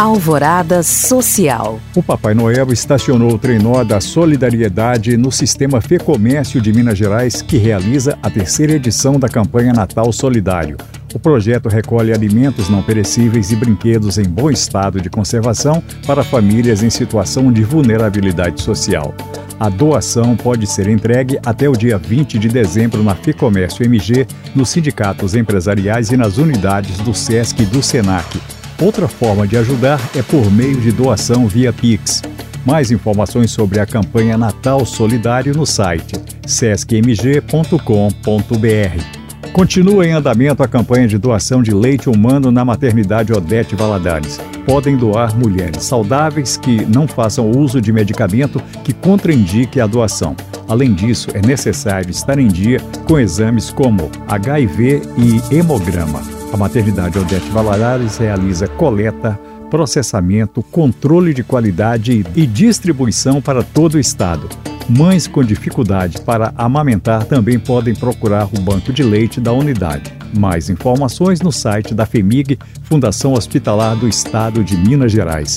Alvorada Social. O Papai Noel estacionou o trenó da solidariedade no sistema Fê Comércio de Minas Gerais, que realiza a terceira edição da campanha Natal Solidário. O projeto recolhe alimentos não perecíveis e brinquedos em bom estado de conservação para famílias em situação de vulnerabilidade social. A doação pode ser entregue até o dia 20 de dezembro na FEComércio MG, nos sindicatos empresariais e nas unidades do SESC e do SENAC. Outra forma de ajudar é por meio de doação via Pix. Mais informações sobre a campanha Natal Solidário no site sescmg.com.br. Continua em andamento a campanha de doação de leite humano na maternidade Odete Valadares. Podem doar mulheres saudáveis que não façam uso de medicamento que contraindique a doação. Além disso, é necessário estar em dia com exames como HIV e hemograma. A maternidade Odete Valadares realiza coleta, processamento, controle de qualidade e distribuição para todo o estado. Mães com dificuldade para amamentar também podem procurar o banco de leite da unidade. Mais informações no site da FEMIG, Fundação Hospitalar do Estado de Minas Gerais.